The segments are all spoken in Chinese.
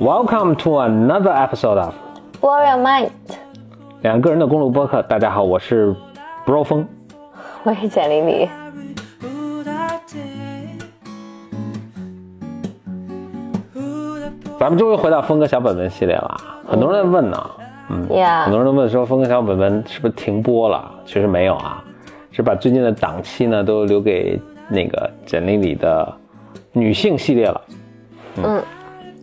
Welcome to another episode of Warrior Mind，两个人的公路播客。大家好，我是 Bro 风。我是简玲玲。咱们终于回到峰哥小本本系列了，很多人在问呢，嗯，呀很多人都问说峰哥小本本是不是停播了？其实没有啊，是把最近的档期呢都留给那个简历里的女性系列了。嗯，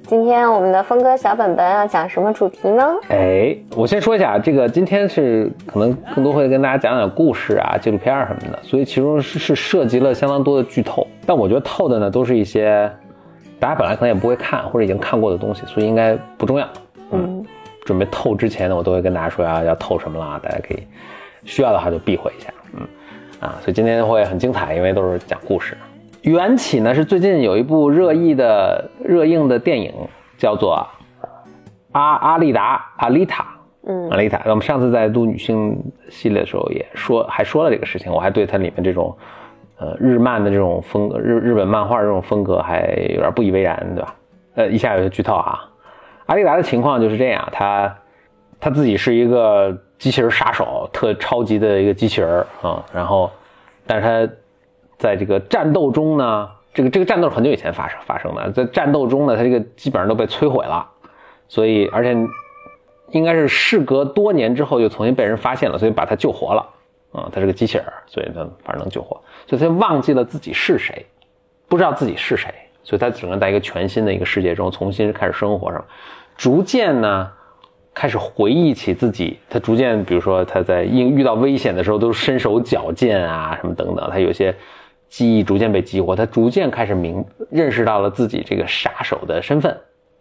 今天我们的峰哥小本本要讲什么主题呢？哎，我先说一下，这个今天是可能更多会跟大家讲讲故事啊、纪录片儿什么的，所以其中是是涉及了相当多的剧透，但我觉得透的呢都是一些大家本来可能也不会看或者已经看过的东西，所以应该不重要。嗯，准备透之前呢，我都会跟大家说要要透什么啦，大家可以需要的话就避讳一下。嗯，啊，所以今天会很精彩，因为都是讲故事。缘起呢是最近有一部热议的热映的电影，叫做《阿阿丽达阿丽塔》。嗯阿丽塔，我们上次在录女性系列的时候也说，还说了这个事情，我还对它里面这种，呃，日漫的这种风格，日日本漫画这种风格还有点不以为然，对吧？呃，一下有些剧透啊。阿丽达的情况就是这样，她她自己是一个机器人杀手，特超级的一个机器人啊、然后，但是他在这个战斗中呢，这个这个战斗是很久以前发生发生的，在战斗中呢，他这个基本上都被摧毁了，所以而且应该是事隔多年之后又重新被人发现了，所以把他救活了。啊、他是个机器人，所以他反正能救活，所以他忘记了自己是谁，不知道自己是谁，所以他只能在一个全新的一个世界中重新开始生活上，逐渐呢开始回忆起自己，他逐渐比如说他在应遇到危险的时候都身手矫健啊什么等等，他有些记忆逐渐被激活，他逐渐开始明认识到了自己这个杀手的身份，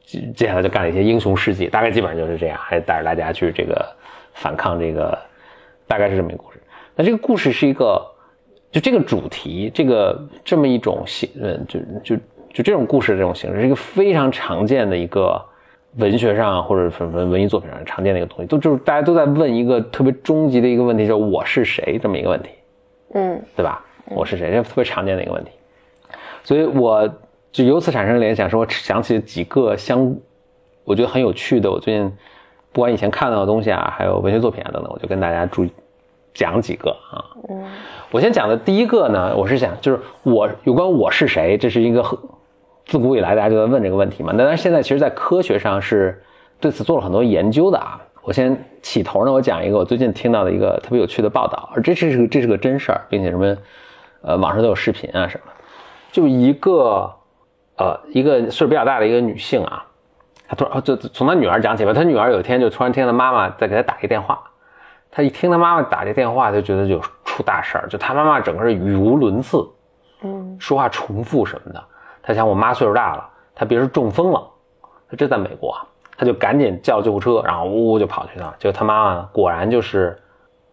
接接下来就干了一些英雄事迹，大概基本上就是这样，还带着大家去这个反抗这个，大概是这么一个故事。那这个故事是一个，就这个主题，这个这么一种形，嗯，就就就这种故事的这种形式，是一个非常常见的一个文学上或者文文文艺作品上常见的一个东西，都就是大家都在问一个特别终极的一个问题，叫我是谁这么一个问题。嗯对吧？我是谁？这特别常见的一个问题，所以我就由此产生联想，说我想起几个相，我觉得很有趣的，我最近不管以前看到的东西啊，还有文学作品啊等等，我就跟大家注意讲几个啊。嗯我先讲的第一个呢，我是想就是我有关我是谁，这是一个很自古以来大家就在问这个问题嘛。那但是现在其实，在科学上是对此做了很多研究的啊。我先起头呢，我讲一个我最近听到的一个特别有趣的报道，而这是个这是个真事儿，并且什么呃网上都有视频啊什么，就一个呃一个岁数比较大的一个女性啊，她突然就从她女儿讲起吧，她女儿有一天就突然听她妈妈在给她打一个电话，她一听她妈妈打这电话，就觉得就出大事儿，就她妈妈整个是语无伦次，嗯说话重复什么的。她想我妈岁数大了，她别是中风了，她这在美国啊，她就赶紧叫救护车，然后呜呜就跑去了。结果她妈妈果然就是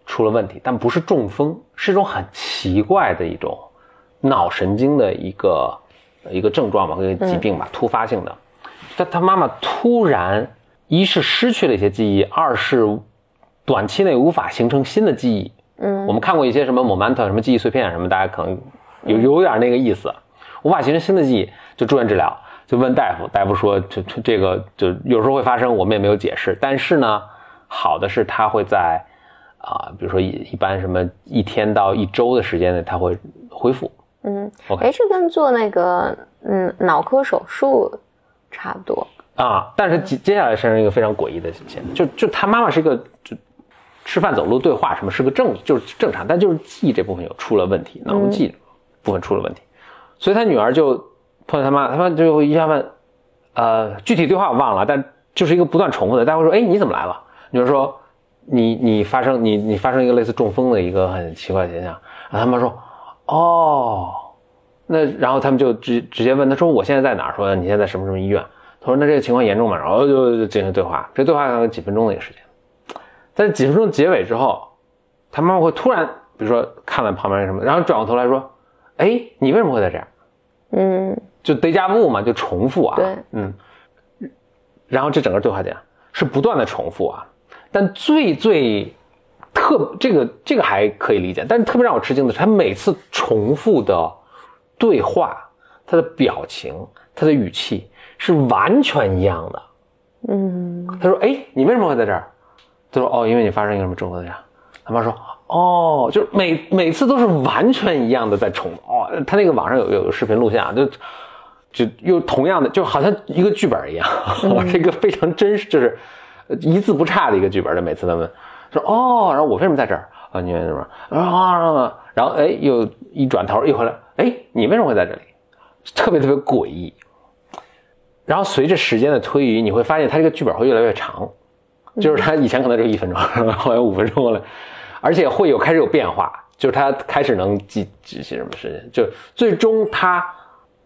出了问题，但不是中风，是一种很奇怪的一种脑神经的一个一个症状吧，一个疾病吧，突发性的。但他妈妈突然一是失去了一些记忆，二是短期内无法形成新的记忆。嗯我们看过一些什么 momentum 什么记忆碎片什么，大家可能有有点那个意思，无法形成新的记忆，就住院治疗，就问大夫，大夫说这这这个就有时候会发生，我们也没有解释，但是呢，好的是他会在啊、比如说一一般什么一天到一周的时间内，它会恢复。嗯，OK 哎，这跟做那个嗯脑科手术差不多。啊，但是接接下来发生一个非常诡异的现象，就就他妈妈是一个就吃饭走路对话什么是个正就是正常，但就是记忆这部分有出了问题，脑部记忆部分出了问题，所以他女儿就碰到他妈，他妈就一下问，呃，具体对话我忘了，但就是一个不断重复的，大家会说，哎，你怎么来了？女儿说，你你发生你你发生一个类似中风的一个很奇怪的现象，然后他妈说，哦，那然后他们就直直接问他说我现在在哪儿？说你现在在什么什么医院？他说那这个情况严重吗？然后就就进行对话，这对话大概几分钟的一个时间，在几分钟结尾之后，他妈妈会突然比如说看了旁边什么，然后转过头来说，哎，你为什么会在这样？嗯就 deja vu 嘛，就重复啊，对，嗯，然后这整个对话点是不断的重复啊，但最最特这个这个还可以理解，但是特别让我吃惊的是，他每次重复的对话他的表情、他的语气是完全一样的。嗯他说：“哎，你为什么会在这儿？”他说：“哦，因为你发生一个什么重合的呀。”他妈说：“哦，就是每每次都是完全一样的在重哦。”他那个网上有有视频录像，就就又同样的，就好像一个剧本一样，是一个非常真实，就是一字不差的一个剧本。就每次他们说：“哦，然后我为什么在这儿啊？你为什么啊？”然后哎，又一转头一回来，哎，你为什么会在这里？特别特别诡异。然后随着时间的推移，你会发现他这个剧本会越来越长，就是他以前可能只有一分钟，后来五分钟了，而且会有开始有变化，就是他开始能记记些什么事情，就最终他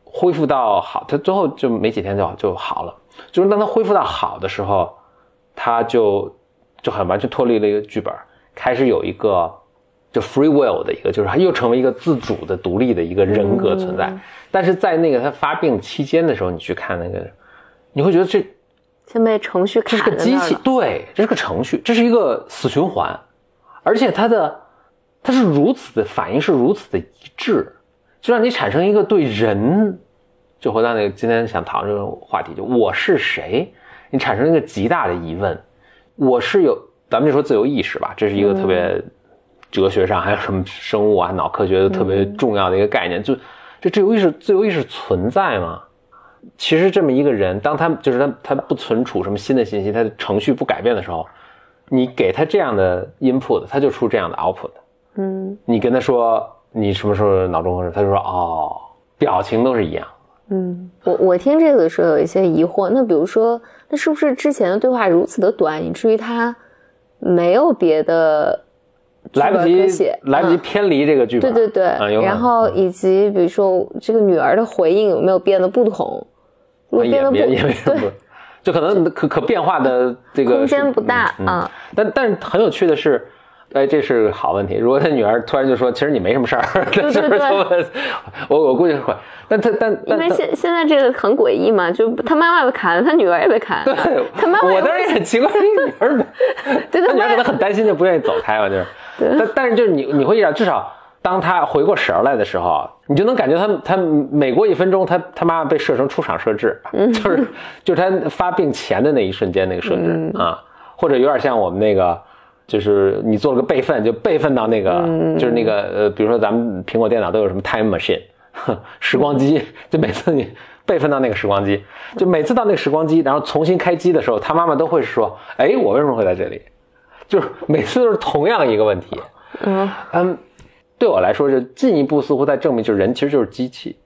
恢复到好，他最后就没几天就就好了。就是当他恢复到好的时候，它就就很完全脱离了一个剧本，开始有一个就 free will 的一个，就是他又成为一个自主的、独立的一个人格存在。但是在那个他发病期间的时候，你去看那个，你会觉得这先被程序这是个机器，对，这是个程序，这是一个死循环，而且它的它是如此的反应是如此的一致，就让你产生一个对人，就回到那个今天想讨论这个话题，就我是谁，你产生一个极大的疑问，我是有，咱们就说自由意识吧，这是一个特别哲学上还有什么生物啊、脑科学的特别重要的一个概念，就这自由意识，自由意识存在吗？其实这么一个人，当他就是他他不存储什么新的信息，他的程序不改变的时候，你给他这样的 input，他就出这样的 output。嗯你跟他说你什么时候脑中风，他就说哦，表情都是一样。嗯，我我听这个的时候有一些疑惑，那比如说，那是不是之前的对话如此的短，以至于他没有别的来不及写，来不及嗯偏离这个剧本。对对对，然后以及比如说这个女儿的回应有没有变得不同？如果啊变得不也也没什么对，就可能可可变化的这个空间不大啊。但但是很有趣的是，哎，这是个好问题。如果他女儿突然就说，其实你没什么事儿，对是不是对我我估计会。但他但因为现现在这个很诡异嘛，就他妈妈被砍了，他女儿也被砍了，对，他妈妈我当时也很奇怪，这 女儿，对他女儿可能很担心，就不愿意走开嘛，就是。但但是就是你你会意识到，至少当他回过神儿来的时候，你就能感觉他他每过一分钟，他他妈妈被设成出厂设置，就是就是他发病前的那一瞬间那个设置、啊，或者有点像我们那个。就是你做了个备份，就备份到那个，就是那个呃，比如说咱们苹果电脑都有什么 time machine，时光机，就每次你备份到那个时光机，就每次到那个时光机，然后重新开机的时候，他妈妈都会说：“哎，我为什么会在这里？”就是每次都是同样一个问题。嗯嗯，对我来说，就进一步似乎在证明，就是人其实就是机器。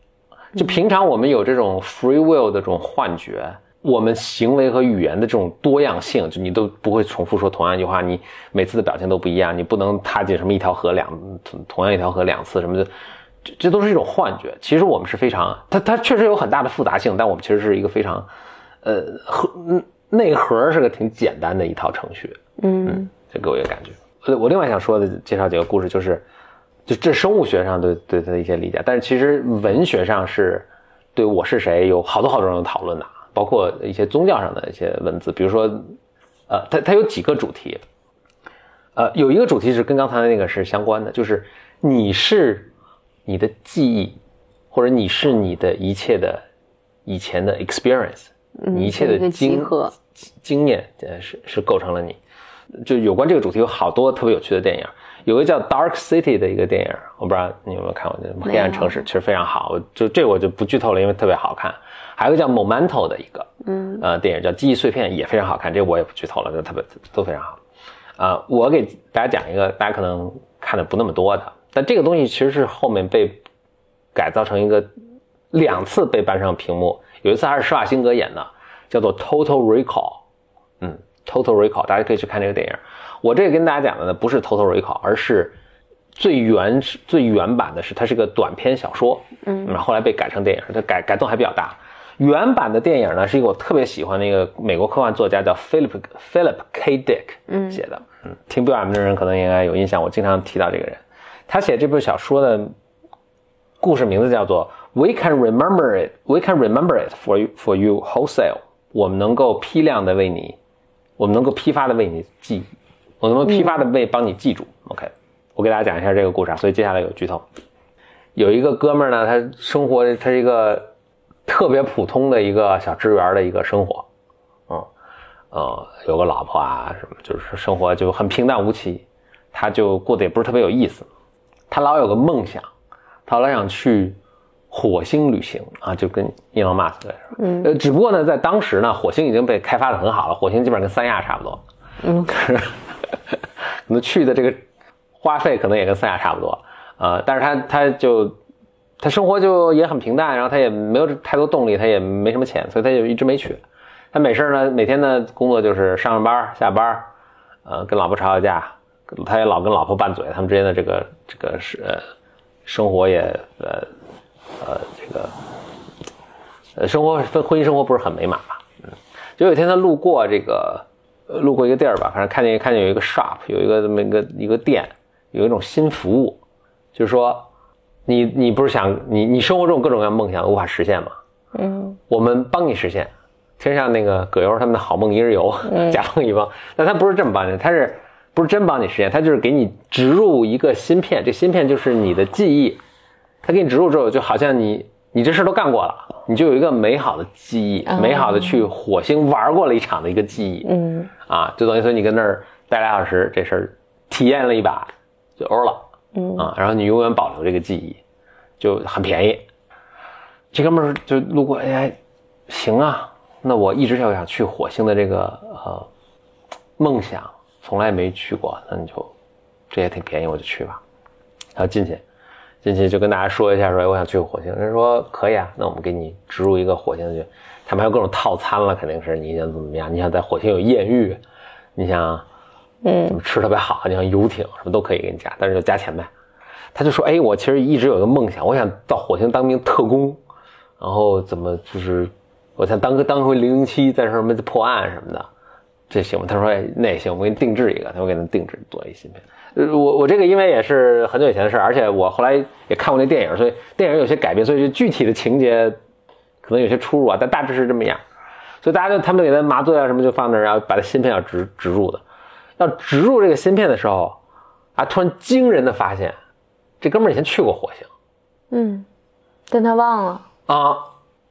就平常我们有这种 free will 的这种幻觉，我们行为和语言的这种多样性，就你都不会重复说同样一句话，你每次的表情都不一样，你不能踏进什么一条河两同同样一条河两次什么的，这这都是一种幻觉。其实我们是非常，它它确实有很大的复杂性，但我们其实是一个非常，呃，核嗯内核是个挺简单的一套程序。嗯这给我一个感觉。我，我另外想说的介绍几个故事，就是就这生物学上对对它的一些理解，但是其实文学上是对我是谁有好多好多种讨论的，包括一些宗教上的一些文字，比如说，呃，它它有几个主题，呃，有一个主题是跟刚才的那个是相关的，就是你是你的记忆，或者你是你的一切的以前的 experience，你一切的经集合经验，呃，是是构成了你。就有关这个主题有好多特别有趣的电影，有个叫《Dark City》的一个电影，我不知道你有没有看过，叫《黑暗城市》，其实非常好。就这我就不剧透了，因为特别好看。还有一个叫《Momento》的一个，嗯，呃，电影叫《记忆碎片》，也非常好看。这个我也不剧透了，就特别都非常好。啊、我给大家讲一个大家可能看的不那么多的，但这个东西其实是后面被改造成一个两次被搬上屏幕，有一次还是施瓦辛格演的，叫做《Total Recall》。嗯，Total Recall，大家可以去看这个电影。我这个跟大家讲的呢，不是 Total Recall，而是最原始、最原版的是它是个短篇小说，嗯，然后后来被改成电影，它改改动还比较大。原版的电影呢，是一个我特别喜欢的一个美国科幻作家叫 Philip Philip K. Dick 写的，嗯，听 BOM 的人可能应该有印象，我经常提到这个人。他写这部小说的故事名字叫做 "We can remember it, We can remember it for you for you wholesale"。我们能够批量的为你，我们能够批发的为你记，我能够批发的为帮你记住。OK，我给大家讲一下这个故事啊，所以接下来有剧透。有一个哥们儿呢，他生活他是一个特别普通的一个小职员的一个生活，嗯，呃，有个老婆啊什么，就是生活就很平淡无奇，他就过得也不是特别有意思，他老有个梦想，他老想去火星旅行啊，就跟伊隆马斯克说，嗯，呃，只不过呢，在当时呢，火星已经被开发的很好了，火星基本上跟三亚差不多，嗯，可是可能去的这个花费可能也跟三亚差不多，呃，但是他他就。他生活就也很平淡，然后他也没有太多动力，他也没什么钱，所以他就一直没去。他没事呢，每天呢工作就是上上班下班，呃，跟老婆吵吵架，他也老跟老婆拌嘴，他们之间的这个这个是呃生活也呃呃这个呃生活婚婚姻生活不是很美满吧？嗯，就有一天他路过这个路过一个地儿吧，反正看见看见有一个 shop，有一个这么一个一个店，有一种新服务，就是说。你你不是想你你生活中各种各样梦想无法实现吗？嗯，我们帮你实现，就像那个葛优他们的好梦一日游，甲方乙方，但他不是这么帮你，他是不是真帮你实现？他就是给你植入一个芯片，这芯片就是你的记忆，他给你植入之后，就好像你你这事都干过了，你就有一个美好的记忆，美好的去火星玩过了一场的一个记忆，嗯，啊，就等于说你跟那儿待俩小时，这事儿体验了一把就欧了。嗯啊，然后你永远保留这个记忆，就很便宜。这哥们儿就路过，哎，行啊，那我一直就想去火星的这个呃梦想，从来没去过，那你就这也挺便宜，我就去吧。然后进去，进去就跟大家说一下，说我想去火星。人说可以啊，那我们给你植入一个火星去。他们还有各种套餐了，肯定是你想怎么样？你想在火星有艳遇，你想。嗯，吃特别好？你像游艇什么都可以给你加，但是就加钱呗。他就说：“哎，我其实一直有一个梦想，我想到火星当名特工，然后怎么就是我想当个当回零零七，在什么破案什么的，这行吗？”他说：“哎，那也行，我给你定制一个。”他说：“给他定制做一芯片。”呃，我我这个因为也是很久以前的事而且我后来也看过那电影，所以电影有些改变，所以具体的情节可能有些出入啊，但大致是这么样。所以大家就他们给他麻醉啊什么就放那儿，然后把他芯片要植植入的。要植入这个芯片的时候，啊，突然惊人的发现，这哥们儿以前去过火星，嗯，但他忘了啊，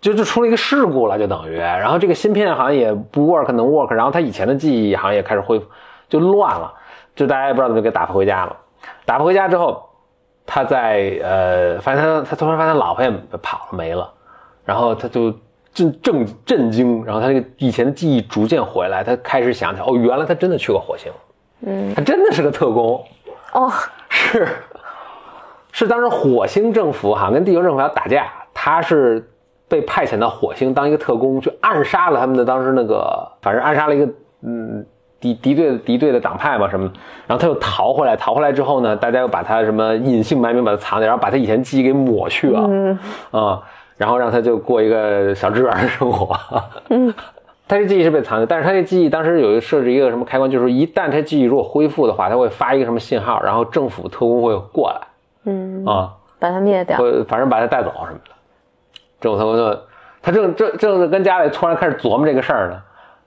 就就出了一个事故了，就等于，然后这个芯片好像也不 work 能 work，然后他以前的记忆好像也开始恢复，就乱了，就大家也不知道怎么给打发回家了。打发回家之后，他在呃，发现他他突然发现老婆也跑了没了，然后他就。震震震惊，然后他那个以前的记忆逐渐回来，他开始想起来，哦，原来他真的去过火星，嗯，他真的是个特工，哦，是，是当时火星政府哈跟地球政府要打架，他是被派遣到火星当一个特工，去暗杀了他们的当时那个，反正暗杀了一个嗯敌敌对敌对的党派嘛什么，然后他又逃回来，逃回来之后呢，大家又把他什么隐姓埋名把他藏起来，然后把他以前记忆给抹去了，嗯。啊。然后让他就过一个小职员的生活。嗯，他这记忆是被藏的，但是他这记忆当时有一个设置一个什么开关，就是一旦他记忆如果恢复的话，他会发一个什么信号，然后政府特工会过来。嗯啊，把他灭掉，反正把他带走什么的。政府特工就他正正正是跟家里突然开始琢磨这个事儿呢，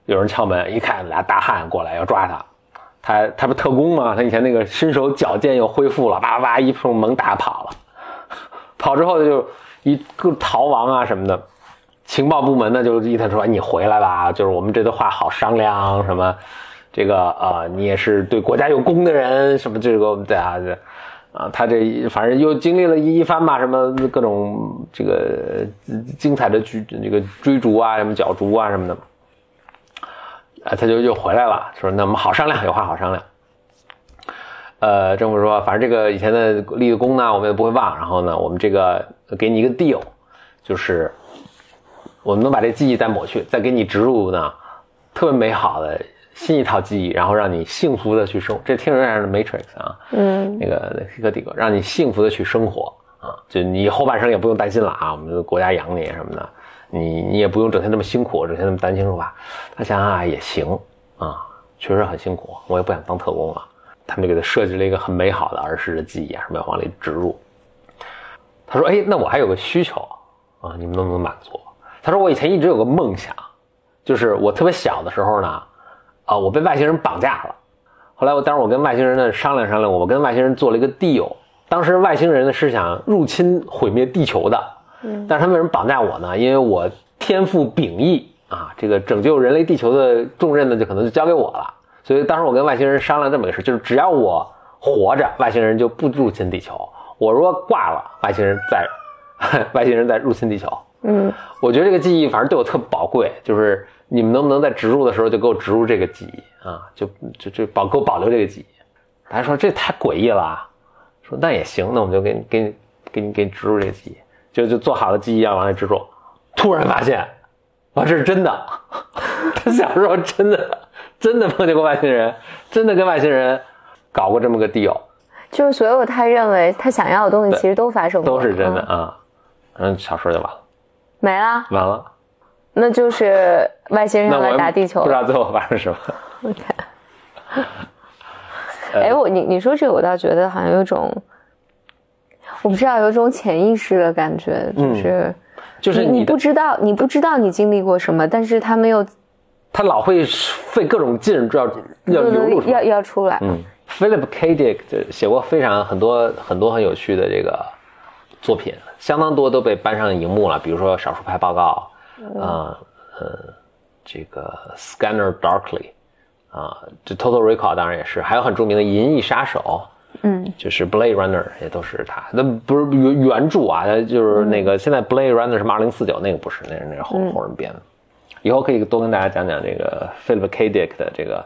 有人敲门，一看俩大汉过来要抓他，他他不特工吗？他以前那个身手矫健又恢复了，叭叭叭一碰门打跑了，跑之后他就。一个逃亡啊什么的，情报部门呢就一他说你回来吧，就是我们这段话好商量什么，这个呃你也是对国家有功的人什么这个对啊这啊他这反正又经历了一一番吧什么各种这个精彩的追这个追逐啊什么角逐啊什么的，啊他就又回来了，说那我们好商量，有话好商量。呃，政府说，反正这个以前的立的功呢，我们也不会忘。然后呢，我们这个给你一个 deal，就是我们能把这记忆再抹去，再给你植入呢特别美好的新一套记忆，然后让你幸福的去生。这听着像是 Matrix 啊，嗯，那个一个 deal，让你幸福的去生活啊，就你后半生也不用担心了啊，我们的国家养你什么的，你你也不用整天那么辛苦，整天那么担惊受怕。他想想啊，也行啊，确实很辛苦，我也不想当特工了。他们就给他设计了一个很美好的儿时的记忆啊，什么要往里植入。他说：“哎，那我还有个需求啊，你们能不能满足？”他说：“我以前一直有个梦想，就是我特别小的时候呢，啊，我被外星人绑架了。后来我，当时我跟外星人呢商量商量，我跟外星人做了一个 deal。当时外星人呢是想入侵毁灭地球的，嗯，但是他们为什么绑架我呢？因为我天赋秉异啊，这个拯救人类地球的重任呢，就可能就交给我了。所以当时我跟外星人商量这么个事，就是只要我活着，外星人就不入侵地球；我如果挂了，外星人在 外星人在入侵地球。嗯，我觉得这个记忆反正对我特宝贵，就是你们能不能在植入的时候就给我植入这个记忆啊？就就就保给我保留这个记忆。大家说这太诡异了啊，说那也行，那我们就给你给你给你给你植入这个记忆，就就做好了记忆要往里植入。突然发现，哇，这是真的！他小时候真的真的碰见过外星人，真的跟外星人搞过这么个 deal，就是所有他认为他想要的东西，其实都发生过，都是真的嗯啊。嗯，小说就完了，没了，完了。那就是外星人要来打地球了。不知道最后发生什么。哎，我你你说这个，我倒觉得好像有种，我不知道，有一种潜意识的感觉，就是、嗯就是你不知道，你不知道你经历过什么，但是他没有他老会费各种劲要要流要。要出来。嗯，Philip K. Dick 就写过非常很多很多很有趣的这个作品，相当多都被搬上荧幕了，比如说《少数派报告》，啊呃这个 Scanner Darkly，啊、这 Total Recall 当然也是，还有很著名的《银翼杀手》。嗯，就是 Blade Runner 也都是他，那不是原原著啊，他就是那个、现在 Blade Runner 什么二零四九那个不是，那是那是后后人编的。以后可以多跟大家讲讲这个 Philip K. Dick 的这个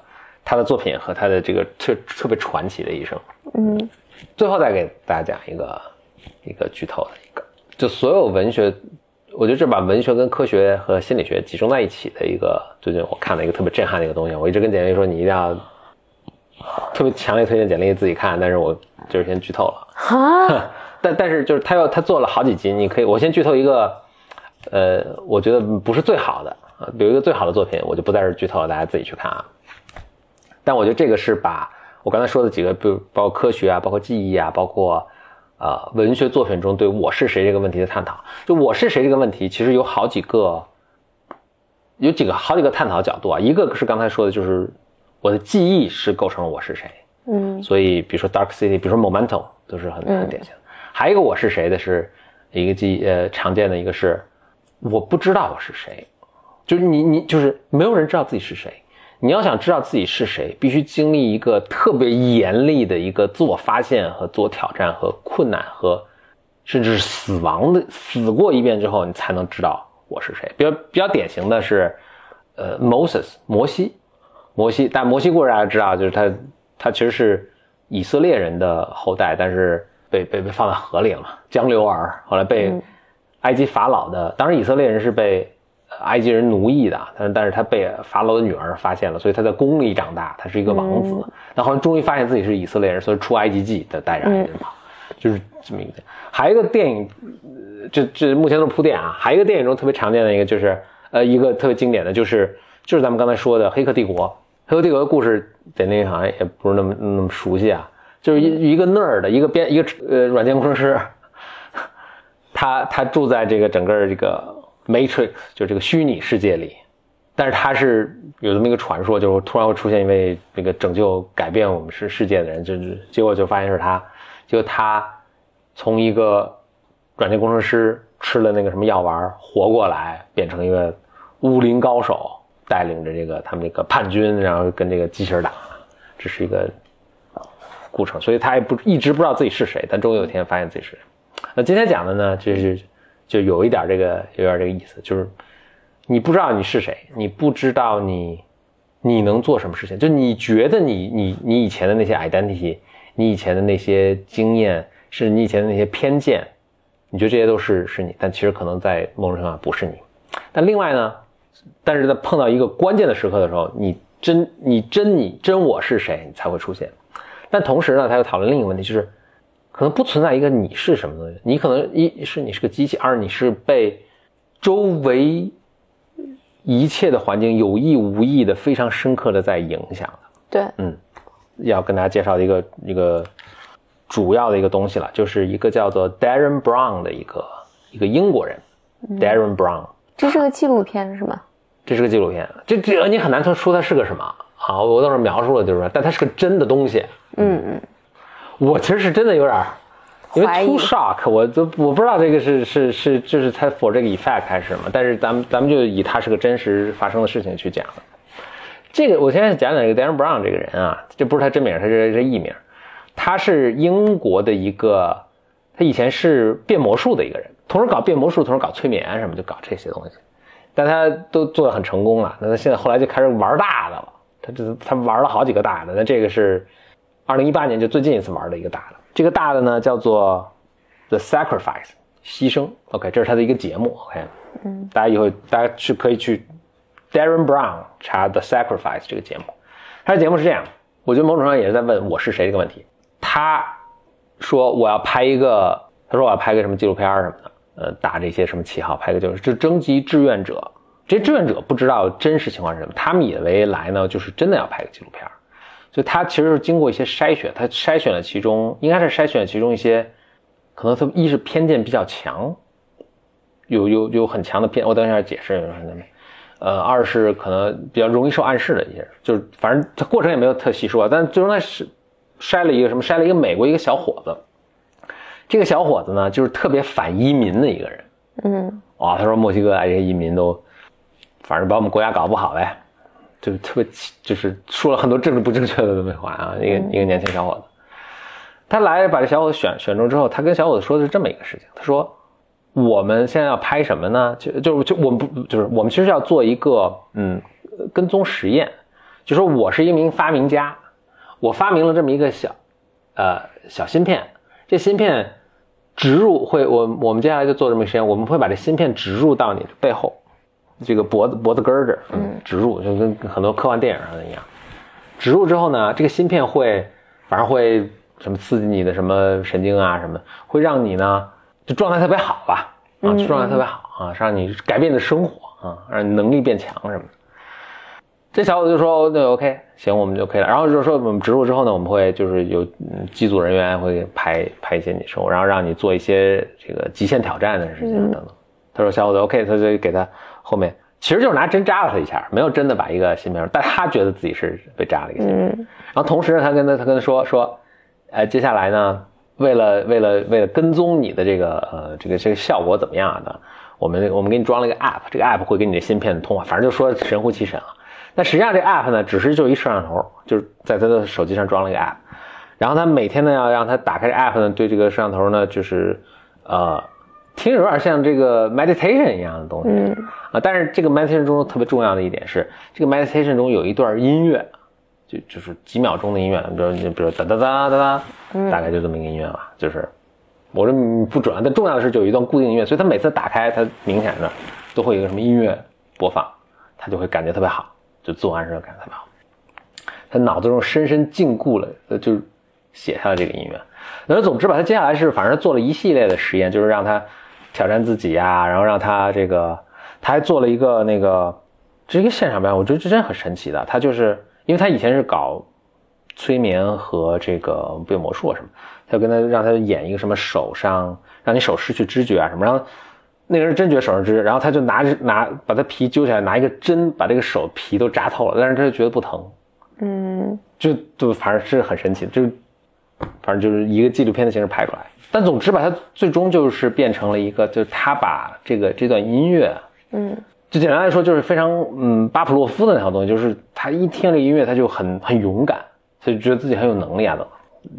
他的作品和他的这个特特别传奇的一生。嗯，最后再给大家讲一个一个剧透的一个，就所有文学，我觉得这把文学跟科学和心理学集中在一起的一个，最近我看了一个特别震撼的一个东西，我一直跟简历说你一定要特别强烈推荐简历自己看，但是我就是先剧透了。啊，但但是就是他要他做了好几集，你可以我先剧透一个，呃，我觉得不是最好的啊，有一个最好的作品，我就不在这剧透了，大家自己去看啊。但我觉得这个是把我刚才说的几个，比如包括科学啊，包括记忆啊，包括呃文学作品中对我是谁这个问题的探讨。就我是谁这个问题，其实有好几个，有几个好几个探讨角度啊。一个是刚才说的，就是我的记忆是构成了我是谁。嗯所以比如说 Dark City，比如说 Momentum 都是很很典型的。还有一个我是谁的是一个记呃常见的一个是我不知道我是谁，就是你你就是没有人知道自己是谁。你要想知道自己是谁，必须经历一个特别严厉的一个自我发现和自我挑战和困难和甚至是死亡的死过一遍之后，你才能知道我是谁。比较比较典型的是，呃，Moses 摩西，摩西，但摩西故事大家知道，就是他他其实是以色列人的后代，但是被被被放在河里了嘛，江流儿，后来被埃及法老的，当时以色列人是被呃埃及人奴役的，但是但是他被法老的女儿发现了，所以他在宫里长大，他是一个王子，然后后来终于发现自己是以色列人，所以出埃及记的带着埃及人跑，就是这么一个。还有一个电影，呃这这目前都是铺垫啊，还有一个电影中特别常见的一个就是呃一个特别经典的就是就是咱们刚才说的《黑客帝国》。《黑客帝国》的故事，在那好像也不是那么那么熟悉啊，就是一一个 nerd 的一个编一个呃软件工程师，他他住在这个整个这个 Matrix 就这个虚拟世界里，但是他是有这么一个传说，就是突然会出现一位那个拯救改变我们世世界的人，就是结果就发现是他，结果他从一个软件工程师吃了那个什么药丸活过来，变成一个武林高手，带领着这个他们这个叛军，然后跟这个机器人打，这是一个过程，所以他也不一直不知道自己是谁，但终于有一天发现自己是谁。那今天讲的呢，就是就有一点这个有点这个意思，就是你不知道你是谁，你不知道你你能做什么事情，就你觉得你你你以前的那些 identity，你以前的那些经验，是你以前的那些偏见，你觉得这些都是是你，但其实可能在某种程度上不是你。但另外呢，但是在碰到一个关键的时刻的时候，你真你真你真我是谁，你才会出现。但同时呢，他又讨论另一个问题，就是可能不存在一个你是什么东西，你可能一是你是个机器，二你是被周围一切的环境有意无意的非常深刻的在影响的。对，嗯，要跟大家介绍的一个一个主要的一个东西了，就是一个叫做 Darren Brown 的一个一个英国人、Darren Brown，这是个纪录片是吗？这是个纪录片，这这你很难说说它是个什么。啊，我到时候描述了就是说，但它是个真的东西。嗯。嗯，我其实是真的有点儿因为 too shock，我都我不知道这个是是是就是它 for 这个 effect 还是什么，但是咱们咱们就以它是个真实发生的事情去讲。这个我现在讲讲这个 Darren Brown 这个人啊，这不是他真名，他是是艺名，他是英国的一个，他以前是变魔术的一个人，同时搞变魔术，同时搞催眠什么，就搞这些东西，但他都做得很成功了。那他现在后来就开始玩大的了，他这他玩了好几个大的，那这个是二零一八年就最近一次玩的一个大的，这个大的呢叫做 The Sacrifice 牺牲，OK，这是他的一个节目，OK，嗯，大家以后大家去可以去 Darren Brown 查 The Sacrifice 这个节目，他的节目是这样，我觉得某种上也是在问我是谁这个问题。他说我要拍一个，他说我要拍个什么纪录片什么的，呃，打这些什么旗号，拍个就是就征集志愿者，这志愿者不知道真实情况是什么，他们以为来呢就是真的要拍个纪录片，以他其实是经过一些筛选，他筛选了其中应该是筛选了其中一些，可能他一是偏见比较强，有有有很强的偏，我等一下解释。呃，二是可能比较容易受暗示的一些人，就是反正他过程也没有特细说，但最终他是筛了一个什么？筛了一个美国一个小伙子。这个小伙子呢，就是特别反移民的一个人。嗯，哇，他说墨西哥啊这些移民都，反正把我们国家搞不好呗，就特别就是说了很多政治不正确的东西话啊。一个一个年轻小伙子，他来把这小伙子选选中之后，他跟小伙子说的是这么一个事情，他说。我们现在要拍什么呢？就就就我们不就是我们其实要做一个嗯跟踪实验，就说我是一名发明家，我发明了这么一个小呃小芯片，这芯片植入会我我们接下来就做这么一个实验，我们会把这芯片植入到你的背后这个脖子脖子根儿这儿，嗯，植入就跟很多科幻电影上的一样，植入之后呢，这个芯片会反正会什么刺激你的什么神经啊什么，会让你呢。就状态特别好吧，啊，状态特别好啊，让你改变你的生活啊，让你能力变强什么的。这小伙子就说：“那 OK，行，我们就可以了。”然后就说我们植入之后呢，我们会就是有机组人员会拍拍一些你生活，然后让你做一些这个极限挑战的事情等等。他说：“小伙子 OK。”他就给他后面其实就是拿针扎了他一下，没有真的把一个芯片，但他觉得自己是被扎了一个芯片。然后同时他跟他他跟他说说，呃，接下来呢。为了为了为了跟踪你的这个呃这个这个效果怎么样的，我们我们给你装了一个 app，这个 app 会跟你的芯片通话，反正就说神乎其神了。那实际上这 app 呢，只是就一摄像头，就是在他的手机上装了一个 app，然后他每天呢要让他打开这 app 呢，对这个摄像头呢就是呃听着有点像这个 meditation 一样的东西啊，但是这个 meditation 中特别重要的一点是，这个 meditation 中有一段音乐。就就是几秒钟的音乐，比如你比如哒哒哒哒哒，大概就这么一个音乐吧。就是我这不准，但重要的是就有一段固定音乐，所以他每次打开，他明显的都会有一个什么音乐播放，他就会感觉特别好，就自我暗示感觉特别好。他脑子中深深禁锢了，就写下了这个音乐。那总之吧，他接下来是反正做了一系列的实验，就是让他挑战自己呀，然后让他这个，他还做了一个那个，这是一个现场表演，我觉得这真很神奇的，他就是。因为他以前是搞催眠和这个变魔术什么，他就跟他让他演一个什么手上让你手失去知觉啊什么，然后那个人真觉得手上知，然后他就拿着拿把他皮揪起来，拿一个针把这个手皮都扎透了，但是他就觉得不疼，嗯，就就反正是很神奇，就反正就是一个纪录片的形式拍出来，但总之吧，他最终就是变成了一个，就是他把这个这段音乐，嗯。就简单来说，就是非常嗯巴甫洛夫的那套东西，就是他一听这音乐，他就很很勇敢，他就觉得自己很有能力啊，等，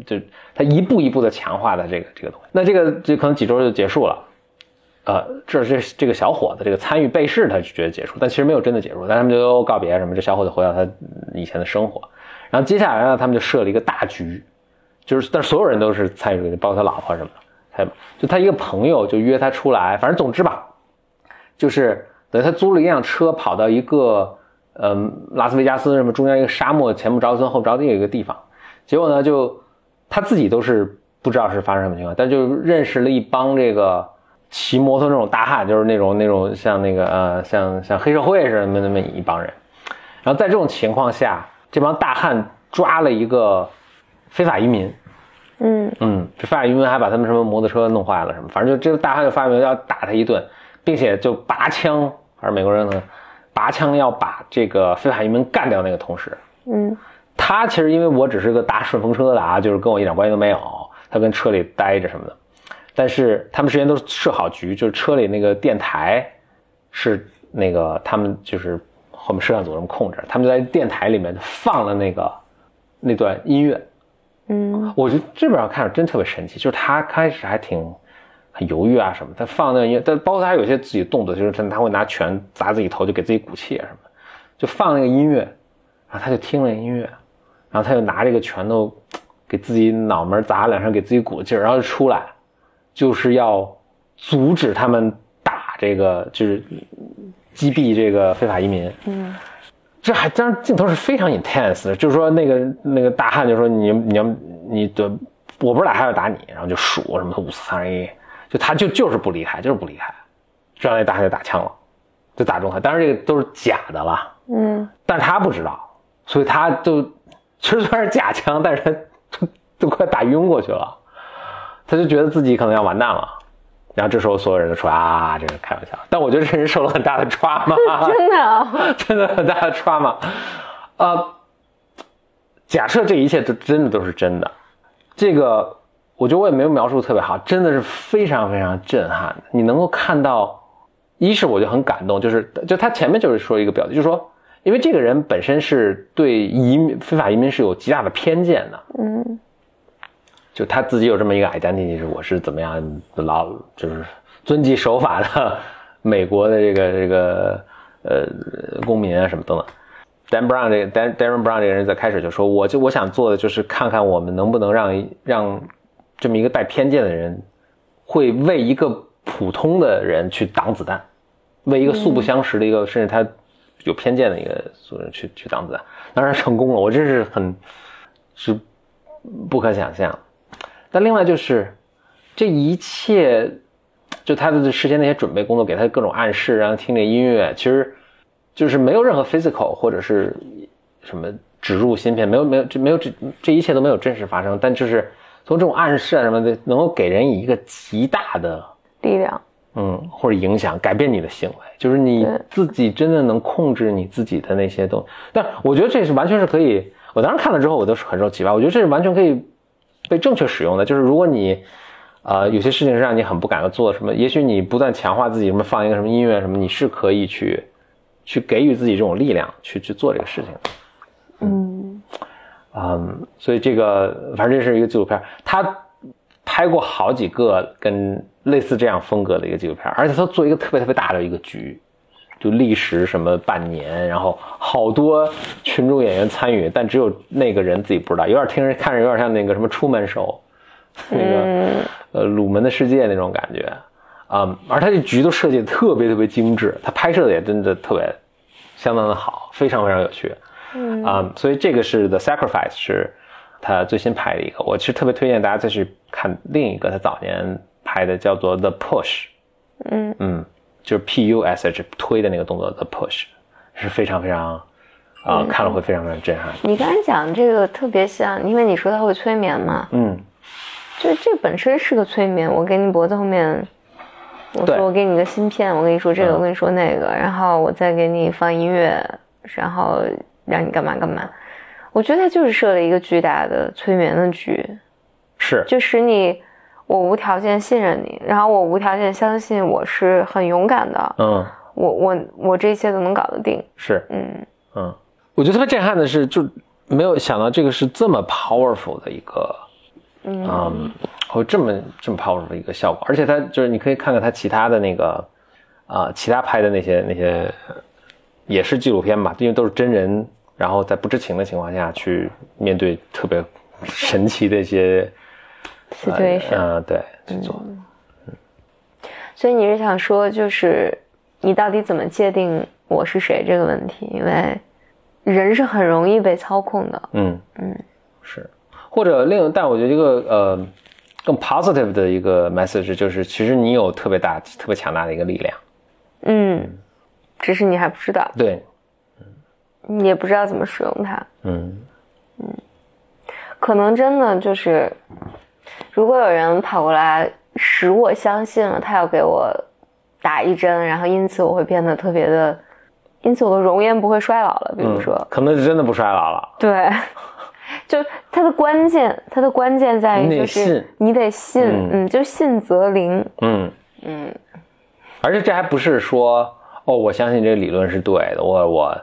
就他一步一步的强化的这个这个东西。那这个这可能几周就结束了，呃，这这这个小伙子这个参与被试，他就觉得结束，但其实没有真的结束，但他们就告别什么，这小伙子回到他以前的生活。然后接下来呢，他们就设了一个大局，就是但所有人都是参与，包括他老婆什么的，他就他一个朋友就约他出来，反正总之吧，就是。等于，他租了一辆车，跑到一个，嗯，拉斯维加斯什么中间一个沙漠，前不着村后不着地的一个地方。结果呢，就他自己都是不知道是发生什么情况，但就认识了一帮这个骑摩托那种大汉，就是那种那种像那个呃，像像黑社会似的那么一帮人。然后在这种情况下，这帮大汉抓了一个非法移民。嗯嗯，这非法移民还把他们什么摩托车弄坏了什么，反正就这个大汉就发明要打他一顿，并且就拔枪。还是美国人呢，拔枪要把这个非法移民干掉。那个同时，嗯，他其实因为我只是个搭顺风车的啊，就是跟我一点关系都没有。他跟车里待着什么的，但是他们之前都设好局，就是车里那个电台是那个他们就是后面摄像组这么控制，他们就在电台里面放了那个那段音乐。嗯我觉得这边看着真特别神奇，就是他开始还挺很犹豫啊什么，他放那个音乐，但包括他有些自己的动作，就是他他会拿拳砸自己头，就给自己鼓气啊什么，就放那个音乐，然后他就听了音乐，然后他就拿这个拳头给自己脑门砸两下，给自己鼓劲儿，然后就出来，就是要阻止他们打这个，就是击毙这个非法移民。嗯这还当然镜头是非常 intense 的，就是说那个那个大汉就说你你要你的我不是打他要打你，然后就数什么五四三二一，就他就就是不离开，就是不离开，这样那大汉就打枪了，就打中他，当然这个都是假的了，嗯但是他不知道，所以他就其实虽然是假枪，但是他都都快打晕过去了，他就觉得自己可能要完蛋了。然后这时候所有人都说啊，这是开玩笑。但我觉得这人受了很大的 trauma，真的啊 真的很大的 trauma。呃，假设这一切都真的都是真的，这个我觉得我也没有描述得特别好，真的是非常非常震撼的。你能够看到，一是我就很感动，就是就他前面就是说一个表达，就是说，因为这个人本身是对移民非法移民是有极大的偏见的，嗯就他自己有这么一个 identity，是我是怎么样老就是遵纪守法的美国的这个这个呃公民啊什么等等。Dan Brown 这个 Dan Darren Brown 这个人在开始就说，我就我想做的就是看看我们能不能让让这么一个带偏见的人，会为一个普通的人去挡子弹，为一个素不相识的一个、甚至他有偏见的一个素人去去挡子弹，当然成功了，我真是很是不可想象。但另外就是这一切，就他的事先那些准备工作，给他各种暗示，然后听这音乐，其实就是没有任何 physical 或者是什么植入芯片，没有没有这没有这这一切都没有真实发生，但就是从这种暗示啊什么的，能够给人以一个极大的力量嗯或者影响，改变你的行为，就是你自己真的能控制你自己的那些东西。但我觉得这是完全是可以，我当时看了之后，我都是很受启发。我觉得这是完全可以被正确使用的，就是如果你。呃，有些事情是让你很不敢做，什么？也许你不断强化自己，什么放一个什么音乐什么，你是可以去，去给予自己这种力量，去去做这个事情的。嗯嗯，所以这个反正这是一个纪录片，他拍过好几个跟类似这样风格的一个纪录片，而且他做一个特别特别大的一个局，就历时什么半年，然后好多群众演员参与，但只有那个人自己不知道，有点听着看着有点像那个什么出门手，那个、嗯呃鲁门的世界那种感觉，啊、而他这局都设计的特别特别精致，他拍摄的也真的特别相当的好，非常非常有趣。嗯。啊、所以这个是 The Sacrifice，是他最新拍的一个。我其实特别推荐大家再去看另一个他早年拍的，叫做 The Push，嗯。嗯，就是 P U S H 推的那个动作 The Push，是非常非常啊、看了会非常非常震撼。你刚才讲这个特别像，因为你说它会催眠嘛，嗯，就这本身是个催眠。我给你脖子后面，我说我给你个芯片，我跟你说这个，嗯我跟你说那个，然后我再给你放音乐，然后让你干嘛干嘛。我觉得它就是设了一个巨大的催眠的局，是，就使你我无条件信任你，然后我无条件相信我是很勇敢的，嗯，我我我这一切都能搞得定。是，嗯。嗯，我觉得特别震撼的是，就没有想到这个是这么 powerful 的一个，嗯。嗯，会这么这么 powerful 的一个效果，而且它就是你可以看看它其他的那个，啊、其他拍的那些那些，呃也是纪录片吧，因为都是真人，然后在不知情的情况下去面对特别神奇的一些 situation，、嗯、对，去做，所以你是想说，就是你到底怎么界定我是谁这个问题？因为人是很容易被操控的。嗯。嗯，是，或者另，但我觉得一个呃更 positive 的一个 message 就是，其实你有特别大、特别强大的一个力量，嗯，只是你还不知道，对，你也不知道怎么使用它。嗯。嗯。可能真的就是，如果有人跑过来使我相信了他要给我打一针，然后因此我会变得特别的，因此我的容颜不会衰老了。比如说，嗯可能是真的不衰老了，对，就它的关键，它的关键在于就是你得信，嗯，就信则灵，嗯嗯。而且这还不是说哦，我相信这个理论是对的，我我，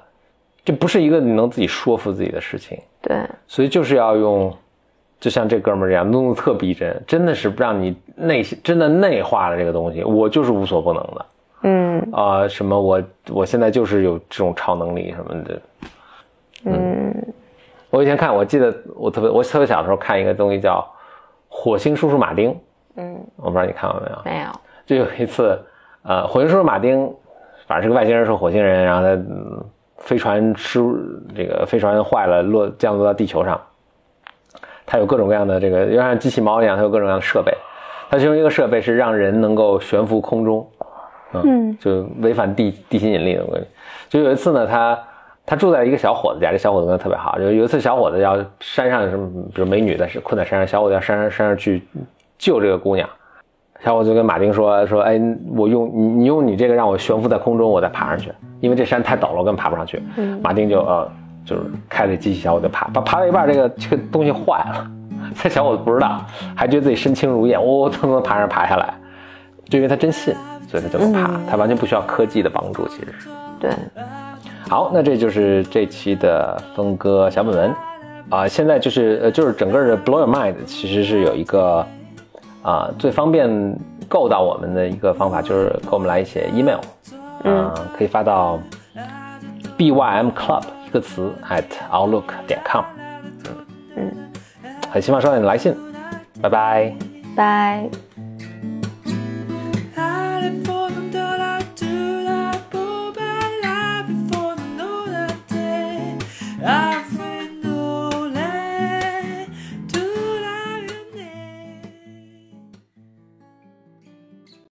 这不是一个你能自己说服自己的事情。对，所以就是要用，就像这哥们儿这样弄得特逼真，真的是让你内心真的内化了这个东西。我就是无所不能的，嗯啊，什么我我现在就是有这种超能力什么的，嗯。我以前看，我记得我特别我特别小的时候看一个东西叫《火星叔叔马丁》，嗯，我不知道你看过没有？没有。就有一次。呃，火星叔叔马丁，反正是个外星人，是火星人，然后他飞船失这个飞船坏了，落降落到地球上。他有各种各样的这个，就像机器猫一样，它有各种各样的设备。它其中一个设备是让人能够悬浮空中，嗯，就违反地地心引力的规律。就有一次呢，他他住在一个小伙子家，这小伙子跟他特别好。就有一次，小伙子要山上什么，比如美女在困在山上，小伙子要山上山上去救这个姑娘。小伙子就跟马丁说：“说，哎，我用你，你用你这个让我悬浮在空中，我再爬上去，因为这山太陡了，我根本爬不上去。”马丁就呃，就是开着机器，小伙就爬，爬爬到一半，这个这个东西坏了，这小伙子不知道，还觉得自己身轻如燕，哦，蹭蹭爬上爬下来，就因为他真信，所以他就能爬，他完全不需要科技的帮助，其实是。对。好，那这就是这期的峰哥小本文，啊，现在就是呃，就是整个的 Blow Your Mind 其实是有一个。啊，最方便够到我们的一个方法就是给我们来一些 email，嗯，可以发到 bym club 一个词 at outlook 点 com，嗯。嗯，很希望收到你的来信，拜拜，拜。